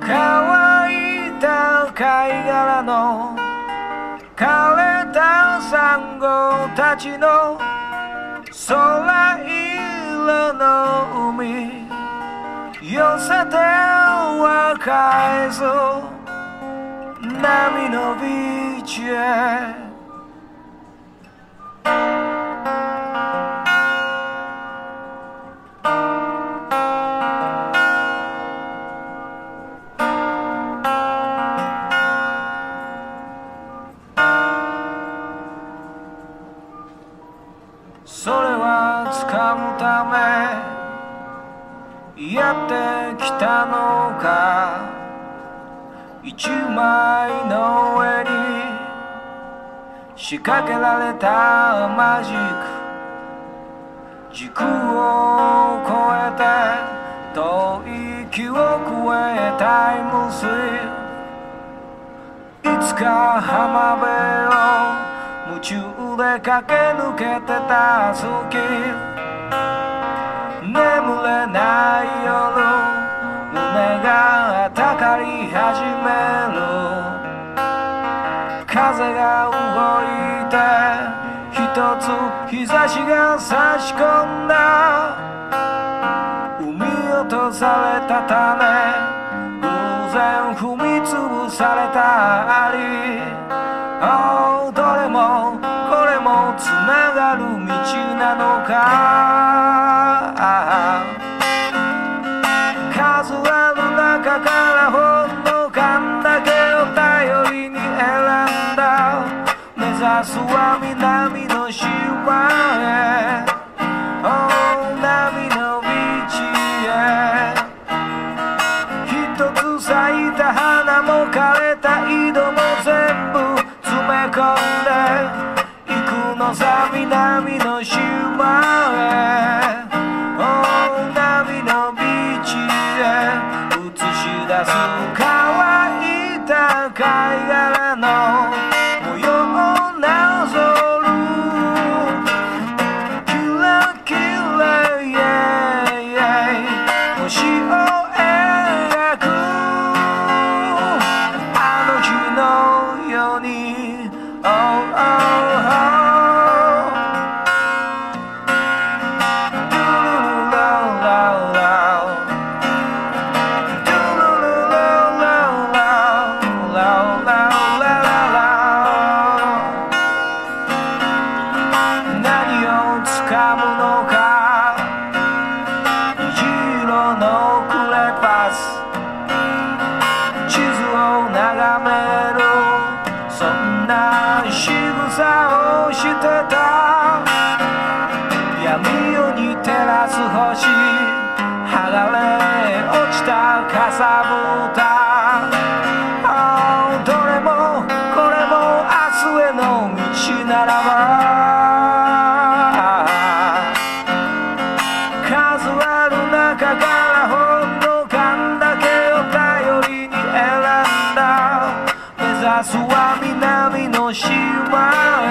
乾いた貝殻の枯れたサンゴたちの空色の海。寄せては返そう波のビーチへ。めやってきたのか一枚の上に仕掛けられたマジック時空を超えて遠い記憶へタイムスリップ。いつか浜辺を夢中で駆け抜けてた月。眠かり始める風が動いて一つ日差しが差し込んだ。産み落とされた種偶然踏み潰されたアリ、oh, どれもこれもつながる道なのか映し出す掴むのか？虹色のクレパス。地図を眺めるそんな仕草をしてた。闇夜に照らす星。剥がれ落ちたかさぶ。座る中からほんの勘だけを頼りに選んだ。目指すは南の島。